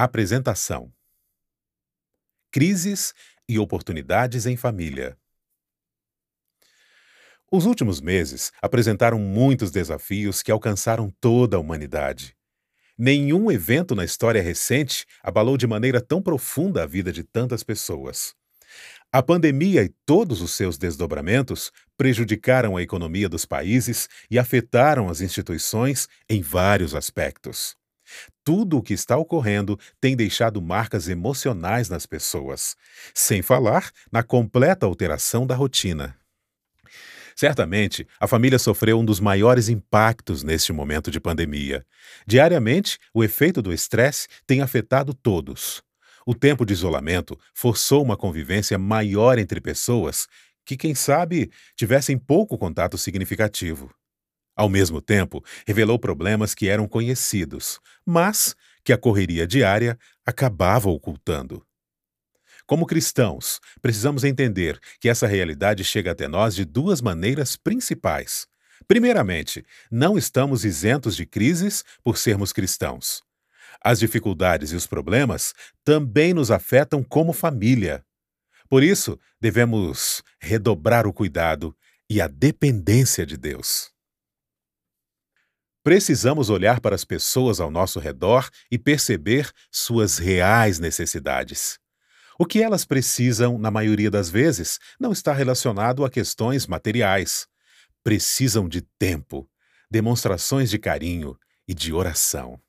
Apresentação: Crises e oportunidades em família. Os últimos meses apresentaram muitos desafios que alcançaram toda a humanidade. Nenhum evento na história recente abalou de maneira tão profunda a vida de tantas pessoas. A pandemia e todos os seus desdobramentos prejudicaram a economia dos países e afetaram as instituições em vários aspectos. Tudo o que está ocorrendo tem deixado marcas emocionais nas pessoas, sem falar na completa alteração da rotina. Certamente, a família sofreu um dos maiores impactos neste momento de pandemia. Diariamente, o efeito do estresse tem afetado todos. O tempo de isolamento forçou uma convivência maior entre pessoas que, quem sabe, tivessem pouco contato significativo. Ao mesmo tempo, revelou problemas que eram conhecidos, mas que a correria diária acabava ocultando. Como cristãos, precisamos entender que essa realidade chega até nós de duas maneiras principais. Primeiramente, não estamos isentos de crises por sermos cristãos. As dificuldades e os problemas também nos afetam como família. Por isso, devemos redobrar o cuidado e a dependência de Deus. Precisamos olhar para as pessoas ao nosso redor e perceber suas reais necessidades. O que elas precisam, na maioria das vezes, não está relacionado a questões materiais. Precisam de tempo, demonstrações de carinho e de oração.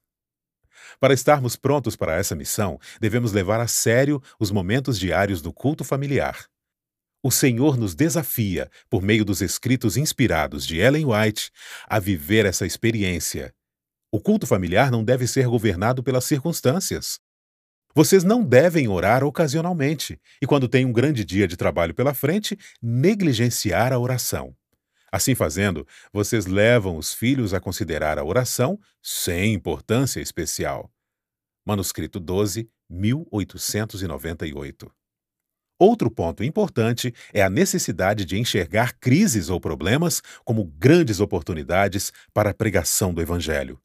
Para estarmos prontos para essa missão, devemos levar a sério os momentos diários do culto familiar. O Senhor nos desafia, por meio dos escritos inspirados de Ellen White, a viver essa experiência. O culto familiar não deve ser governado pelas circunstâncias. Vocês não devem orar ocasionalmente e, quando tem um grande dia de trabalho pela frente, negligenciar a oração. Assim fazendo, vocês levam os filhos a considerar a oração sem importância especial. Manuscrito 12, 1898. Outro ponto importante é a necessidade de enxergar crises ou problemas como grandes oportunidades para a pregação do Evangelho.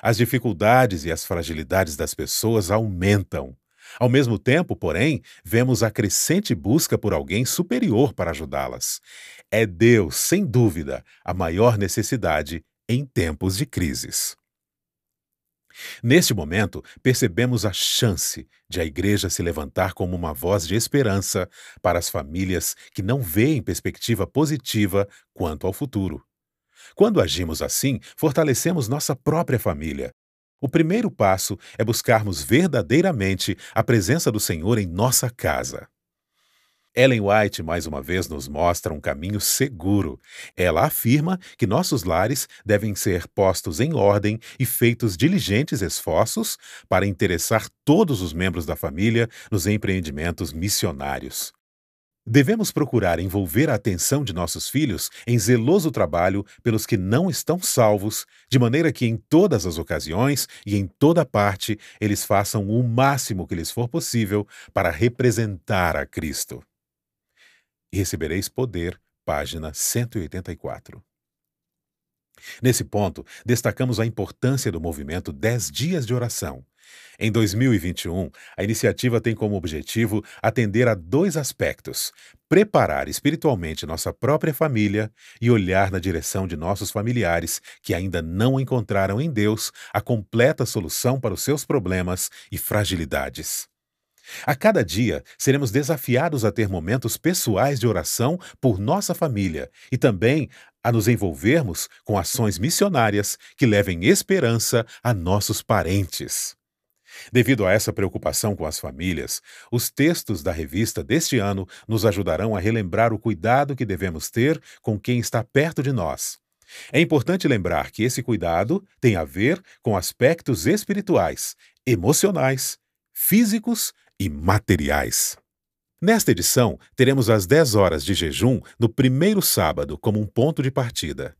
As dificuldades e as fragilidades das pessoas aumentam. Ao mesmo tempo, porém, vemos a crescente busca por alguém superior para ajudá-las. É Deus, sem dúvida, a maior necessidade em tempos de crises. Neste momento, percebemos a chance de a Igreja se levantar como uma voz de esperança para as famílias que não veem perspectiva positiva quanto ao futuro. Quando agimos assim, fortalecemos nossa própria família. O primeiro passo é buscarmos verdadeiramente a presença do Senhor em nossa casa. Ellen White mais uma vez nos mostra um caminho seguro. Ela afirma que nossos lares devem ser postos em ordem e feitos diligentes esforços para interessar todos os membros da família nos empreendimentos missionários. Devemos procurar envolver a atenção de nossos filhos em zeloso trabalho pelos que não estão salvos, de maneira que em todas as ocasiões e em toda parte eles façam o máximo que lhes for possível para representar a Cristo e recebereis poder, página 184. Nesse ponto, destacamos a importância do movimento 10 Dias de Oração. Em 2021, a iniciativa tem como objetivo atender a dois aspectos: preparar espiritualmente nossa própria família e olhar na direção de nossos familiares que ainda não encontraram em Deus a completa solução para os seus problemas e fragilidades. A cada dia, seremos desafiados a ter momentos pessoais de oração por nossa família e também a nos envolvermos com ações missionárias que levem esperança a nossos parentes. Devido a essa preocupação com as famílias, os textos da revista deste ano nos ajudarão a relembrar o cuidado que devemos ter com quem está perto de nós. É importante lembrar que esse cuidado tem a ver com aspectos espirituais, emocionais, físicos e materiais. Nesta edição, teremos as 10 horas de jejum no primeiro sábado como um ponto de partida.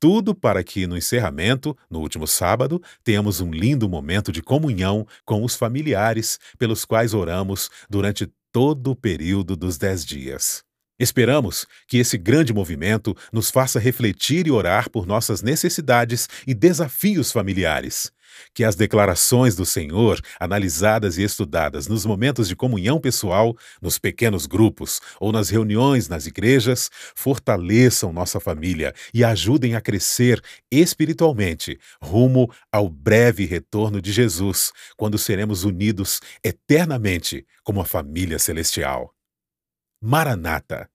Tudo para que, no encerramento, no último sábado, tenhamos um lindo momento de comunhão com os familiares pelos quais oramos durante todo o período dos dez dias. Esperamos que esse grande movimento nos faça refletir e orar por nossas necessidades e desafios familiares. Que as declarações do Senhor, analisadas e estudadas nos momentos de comunhão pessoal, nos pequenos grupos ou nas reuniões nas igrejas, fortaleçam nossa família e ajudem a crescer espiritualmente rumo ao breve retorno de Jesus, quando seremos unidos eternamente como a família celestial. Maranata.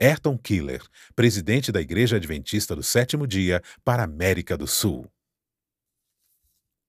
Ayrton Killer, presidente da Igreja Adventista do Sétimo Dia para a América do Sul.